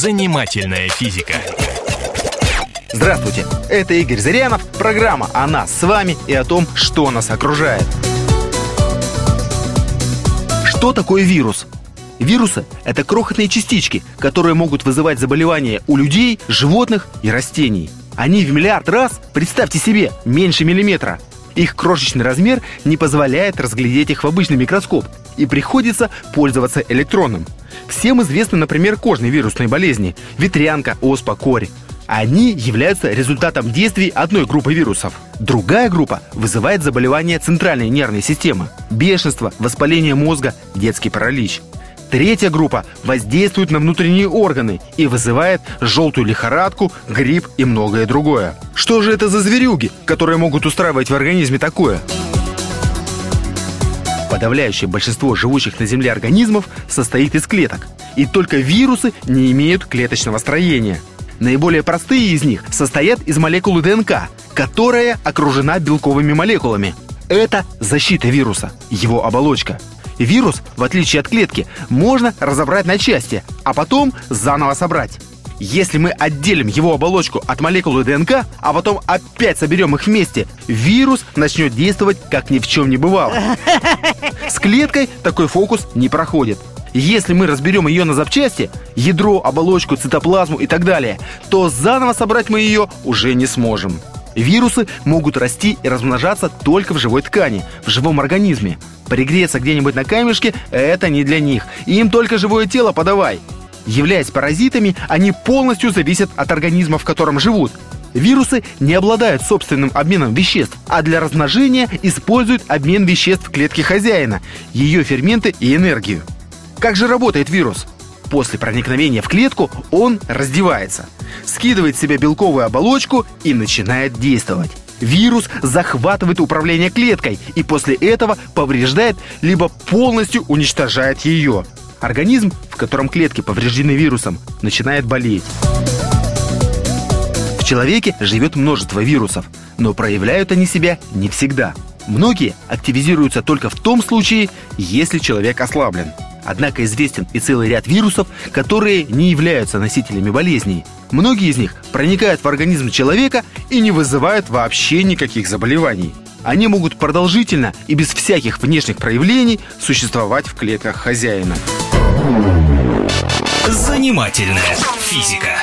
Занимательная физика. Здравствуйте, это Игорь Зырянов, программа о нас с вами и о том, что нас окружает. Что такое вирус? Вирусы – это крохотные частички, которые могут вызывать заболевания у людей, животных и растений. Они в миллиард раз, представьте себе, меньше миллиметра. Их крошечный размер не позволяет разглядеть их в обычный микроскоп, и приходится пользоваться электронным. Всем известны, например, кожные вирусные болезни – ветрянка, оспа, корь. Они являются результатом действий одной группы вирусов. Другая группа вызывает заболевания центральной нервной системы – бешенство, воспаление мозга, детский паралич. Третья группа воздействует на внутренние органы и вызывает желтую лихорадку, грипп и многое другое. Что же это за зверюги, которые могут устраивать в организме такое? Подавляющее большинство живущих на Земле организмов состоит из клеток, и только вирусы не имеют клеточного строения. Наиболее простые из них состоят из молекулы ДНК, которая окружена белковыми молекулами. Это защита вируса, его оболочка – Вирус, в отличие от клетки, можно разобрать на части, а потом заново собрать. Если мы отделим его оболочку от молекулы ДНК, а потом опять соберем их вместе, вирус начнет действовать, как ни в чем не бывало. С клеткой такой фокус не проходит. Если мы разберем ее на запчасти, ядро, оболочку, цитоплазму и так далее, то заново собрать мы ее уже не сможем. Вирусы могут расти и размножаться только в живой ткани, в живом организме. Пригреться где-нибудь на камешке – это не для них. Им только живое тело подавай. Являясь паразитами, они полностью зависят от организма, в котором живут. Вирусы не обладают собственным обменом веществ, а для размножения используют обмен веществ в клетке хозяина, ее ферменты и энергию. Как же работает вирус? После проникновения в клетку он раздевается, скидывает с себя белковую оболочку и начинает действовать. Вирус захватывает управление клеткой и после этого повреждает либо полностью уничтожает ее. Организм, в котором клетки повреждены вирусом, начинает болеть. В человеке живет множество вирусов, но проявляют они себя не всегда. Многие активизируются только в том случае, если человек ослаблен – Однако известен и целый ряд вирусов, которые не являются носителями болезней. Многие из них проникают в организм человека и не вызывают вообще никаких заболеваний. Они могут продолжительно и без всяких внешних проявлений существовать в клетках хозяина. Занимательная физика.